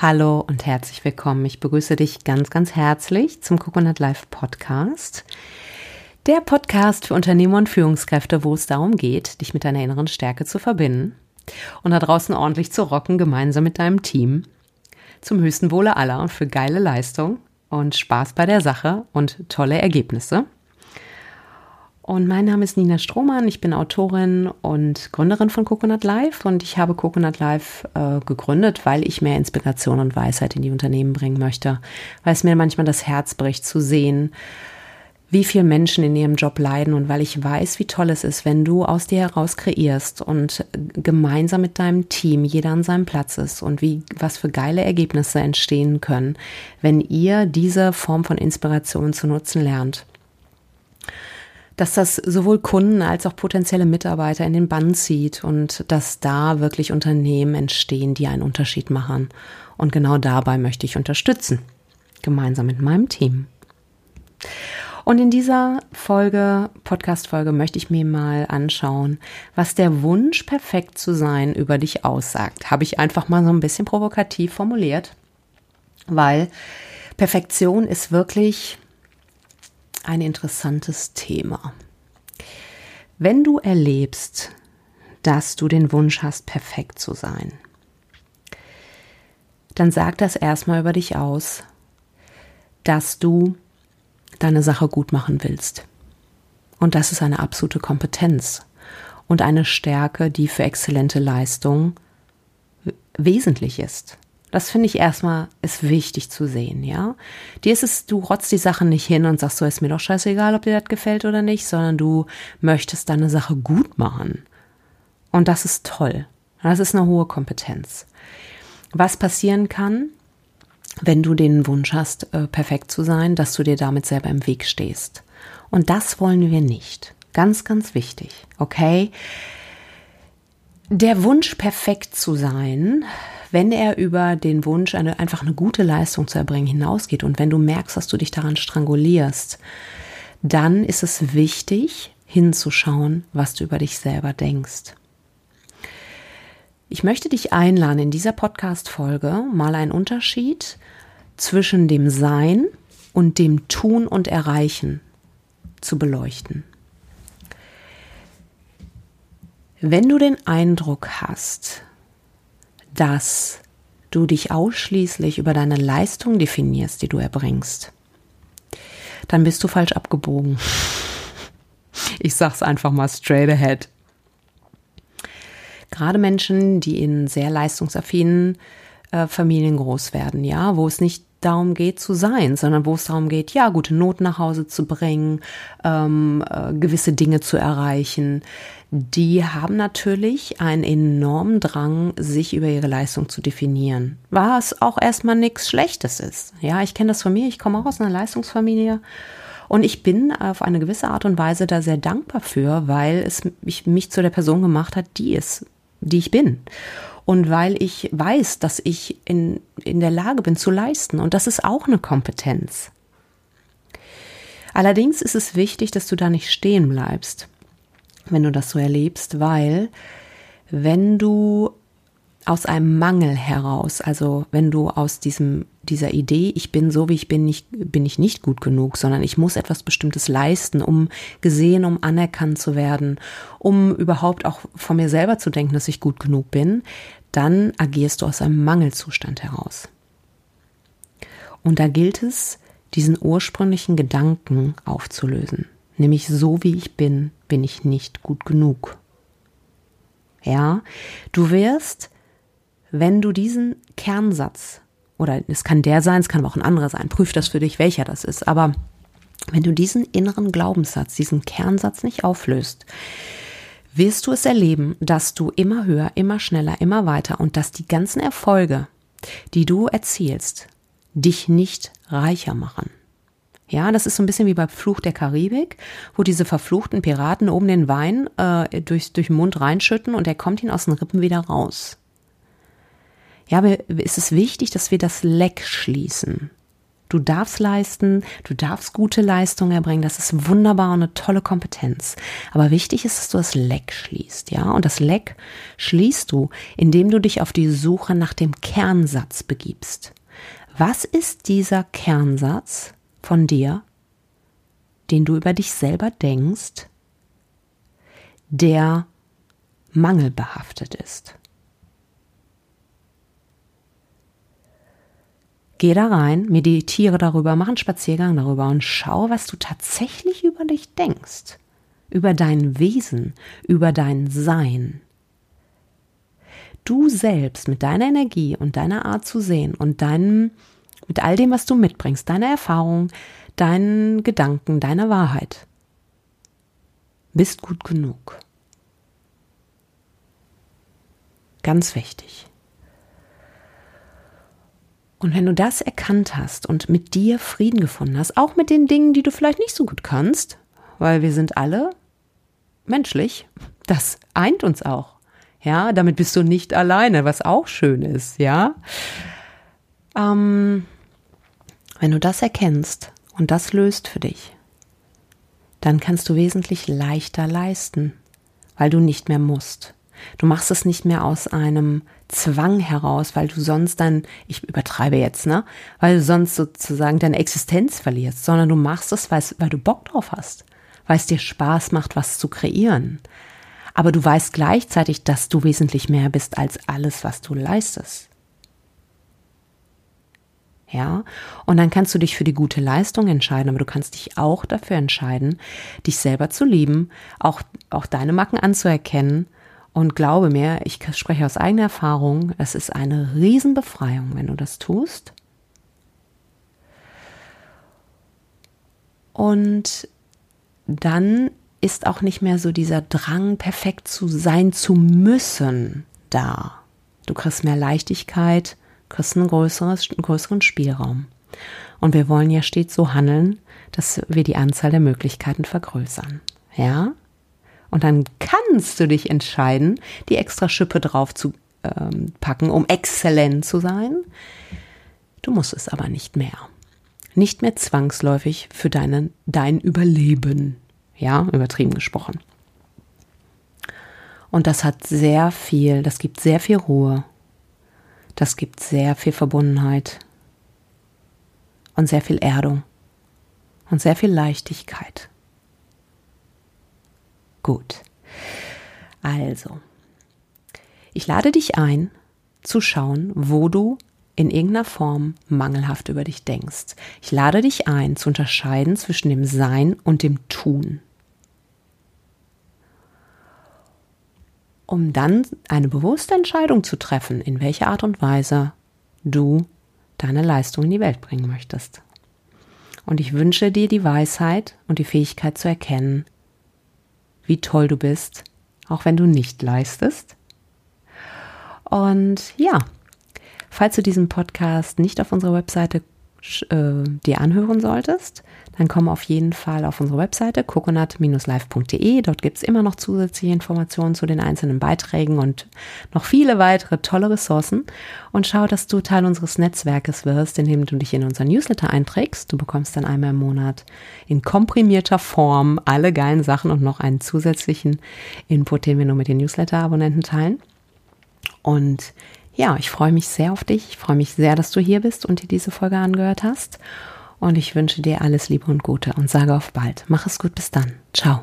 Hallo und herzlich willkommen. Ich begrüße dich ganz, ganz herzlich zum Coconut Life Podcast. Der Podcast für Unternehmer und Führungskräfte, wo es darum geht, dich mit deiner inneren Stärke zu verbinden und da draußen ordentlich zu rocken, gemeinsam mit deinem Team. Zum höchsten Wohle aller und für geile Leistung und Spaß bei der Sache und tolle Ergebnisse. Und mein Name ist Nina Strohmann. Ich bin Autorin und Gründerin von Coconut Life. Und ich habe Coconut Life äh, gegründet, weil ich mehr Inspiration und Weisheit in die Unternehmen bringen möchte. Weil es mir manchmal das Herz bricht zu sehen, wie viele Menschen in ihrem Job leiden und weil ich weiß, wie toll es ist, wenn du aus dir heraus kreierst und gemeinsam mit deinem Team jeder an seinem Platz ist und wie was für geile Ergebnisse entstehen können, wenn ihr diese Form von Inspiration zu nutzen lernt dass das sowohl Kunden als auch potenzielle Mitarbeiter in den Bann zieht und dass da wirklich Unternehmen entstehen, die einen Unterschied machen. Und genau dabei möchte ich unterstützen, gemeinsam mit meinem Team. Und in dieser Folge, Podcast-Folge, möchte ich mir mal anschauen, was der Wunsch, perfekt zu sein, über dich aussagt. Habe ich einfach mal so ein bisschen provokativ formuliert, weil Perfektion ist wirklich ein interessantes Thema. Wenn du erlebst, dass du den Wunsch hast, perfekt zu sein, dann sag das erstmal über dich aus, dass du deine Sache gut machen willst. Und das ist eine absolute Kompetenz und eine Stärke, die für exzellente Leistung wesentlich ist. Das finde ich erstmal ist wichtig zu sehen, ja. Dir ist es, du rotzt die Sachen nicht hin und sagst so, ist mir doch scheißegal, ob dir das gefällt oder nicht, sondern du möchtest deine Sache gut machen. Und das ist toll. Das ist eine hohe Kompetenz. Was passieren kann, wenn du den Wunsch hast, äh, perfekt zu sein, dass du dir damit selber im Weg stehst. Und das wollen wir nicht. Ganz, ganz wichtig. Okay? Der Wunsch, perfekt zu sein, wenn er über den Wunsch, eine, einfach eine gute Leistung zu erbringen, hinausgeht und wenn du merkst, dass du dich daran strangulierst, dann ist es wichtig, hinzuschauen, was du über dich selber denkst. Ich möchte dich einladen, in dieser Podcast-Folge mal einen Unterschied zwischen dem Sein und dem Tun und Erreichen zu beleuchten. Wenn du den Eindruck hast, dass du dich ausschließlich über deine Leistung definierst, die du erbringst, dann bist du falsch abgebogen. Ich sag's einfach mal straight ahead. Gerade Menschen, die in sehr leistungsaffinen äh, Familien groß werden, ja, wo es nicht darum geht zu sein, sondern wo es darum geht, ja, gute Noten nach Hause zu bringen, ähm, äh, gewisse Dinge zu erreichen, die haben natürlich einen enormen Drang, sich über ihre Leistung zu definieren. Was auch erstmal nichts Schlechtes ist. Ja, ich kenne das von mir, ich komme auch aus einer Leistungsfamilie. Und ich bin auf eine gewisse Art und Weise da sehr dankbar für, weil es mich, mich zu der Person gemacht hat, die es, die ich bin und weil ich weiß, dass ich in, in der Lage bin zu leisten. Und das ist auch eine Kompetenz. Allerdings ist es wichtig, dass du da nicht stehen bleibst, wenn du das so erlebst, weil wenn du aus einem Mangel heraus, also wenn du aus diesem dieser Idee, ich bin so wie ich bin, nicht, bin ich nicht gut genug, sondern ich muss etwas Bestimmtes leisten, um gesehen, um anerkannt zu werden, um überhaupt auch von mir selber zu denken, dass ich gut genug bin, dann agierst du aus einem Mangelzustand heraus. Und da gilt es, diesen ursprünglichen Gedanken aufzulösen. Nämlich so wie ich bin, bin ich nicht gut genug. Ja, du wirst, wenn du diesen Kernsatz, oder es kann der sein, es kann aber auch ein anderer sein, prüf das für dich, welcher das ist, aber wenn du diesen inneren Glaubenssatz, diesen Kernsatz nicht auflöst, wirst du es erleben, dass du immer höher, immer schneller, immer weiter und dass die ganzen Erfolge, die du erzielst, dich nicht reicher machen. Ja, das ist so ein bisschen wie bei Fluch der Karibik, wo diese verfluchten Piraten oben den Wein äh, durch, durch den Mund reinschütten und er kommt ihnen aus den Rippen wieder raus. Ja, ist es wichtig, dass wir das Leck schließen. Du darfst leisten, du darfst gute Leistung erbringen, das ist wunderbar und eine tolle Kompetenz. Aber wichtig ist, dass du das Leck schließt, ja? Und das Leck schließt du, indem du dich auf die Suche nach dem Kernsatz begibst. Was ist dieser Kernsatz von dir, den du über dich selber denkst, der mangelbehaftet ist? Geh da rein, meditiere darüber, mach einen Spaziergang darüber und schau, was du tatsächlich über dich denkst, über dein Wesen, über dein Sein. Du selbst mit deiner Energie und deiner Art zu sehen und deinem, mit all dem, was du mitbringst, deiner Erfahrung, deinen Gedanken, deiner Wahrheit, bist gut genug. Ganz wichtig. Und wenn du das erkannt hast und mit dir Frieden gefunden hast, auch mit den Dingen, die du vielleicht nicht so gut kannst, weil wir sind alle menschlich, das eint uns auch. Ja, damit bist du nicht alleine, was auch schön ist, ja. Ähm, wenn du das erkennst und das löst für dich, dann kannst du wesentlich leichter leisten, weil du nicht mehr musst. Du machst es nicht mehr aus einem Zwang heraus, weil du sonst dann, ich übertreibe jetzt, ne, weil du sonst sozusagen deine Existenz verlierst, sondern du machst es, weil, du Bock drauf hast, weil es dir Spaß macht, was zu kreieren. Aber du weißt gleichzeitig, dass du wesentlich mehr bist als alles, was du leistest. Ja, und dann kannst du dich für die gute Leistung entscheiden, aber du kannst dich auch dafür entscheiden, dich selber zu lieben, auch, auch deine Macken anzuerkennen und glaube mir, ich spreche aus eigener Erfahrung, es ist eine Riesenbefreiung, wenn du das tust. Und dann ist auch nicht mehr so dieser Drang, perfekt zu sein zu müssen, da. Du kriegst mehr Leichtigkeit, kriegst ein größeres, einen größeren Spielraum. Und wir wollen ja stets so handeln, dass wir die Anzahl der Möglichkeiten vergrößern. Ja? Und dann kannst du dich entscheiden, die extra Schippe drauf zu ähm, packen, um exzellent zu sein. Du musst es aber nicht mehr. Nicht mehr zwangsläufig für deinen, dein Überleben. Ja, übertrieben gesprochen. Und das hat sehr viel, das gibt sehr viel Ruhe. Das gibt sehr viel Verbundenheit. Und sehr viel Erdung. Und sehr viel Leichtigkeit. Gut. Also, ich lade dich ein, zu schauen, wo du in irgendeiner Form mangelhaft über dich denkst. Ich lade dich ein, zu unterscheiden zwischen dem Sein und dem Tun. Um dann eine bewusste Entscheidung zu treffen, in welcher Art und Weise du deine Leistung in die Welt bringen möchtest. Und ich wünsche dir die Weisheit und die Fähigkeit zu erkennen, wie toll du bist, auch wenn du nicht leistest. Und ja, falls du diesen Podcast nicht auf unserer Webseite äh, dir anhören solltest, dann komm auf jeden Fall auf unsere Webseite coconut-live.de. Dort gibt es immer noch zusätzliche Informationen zu den einzelnen Beiträgen und noch viele weitere tolle Ressourcen. Und schau, dass du Teil unseres Netzwerkes wirst, indem du dich in unser Newsletter einträgst. Du bekommst dann einmal im Monat in komprimierter Form alle geilen Sachen und noch einen zusätzlichen Input, den wir nur mit den Newsletter-Abonnenten teilen. Und ja, ich freue mich sehr auf dich. Ich freue mich sehr, dass du hier bist und dir diese Folge angehört hast. Und ich wünsche dir alles Liebe und Gute und sage auf bald. Mach es gut, bis dann. Ciao.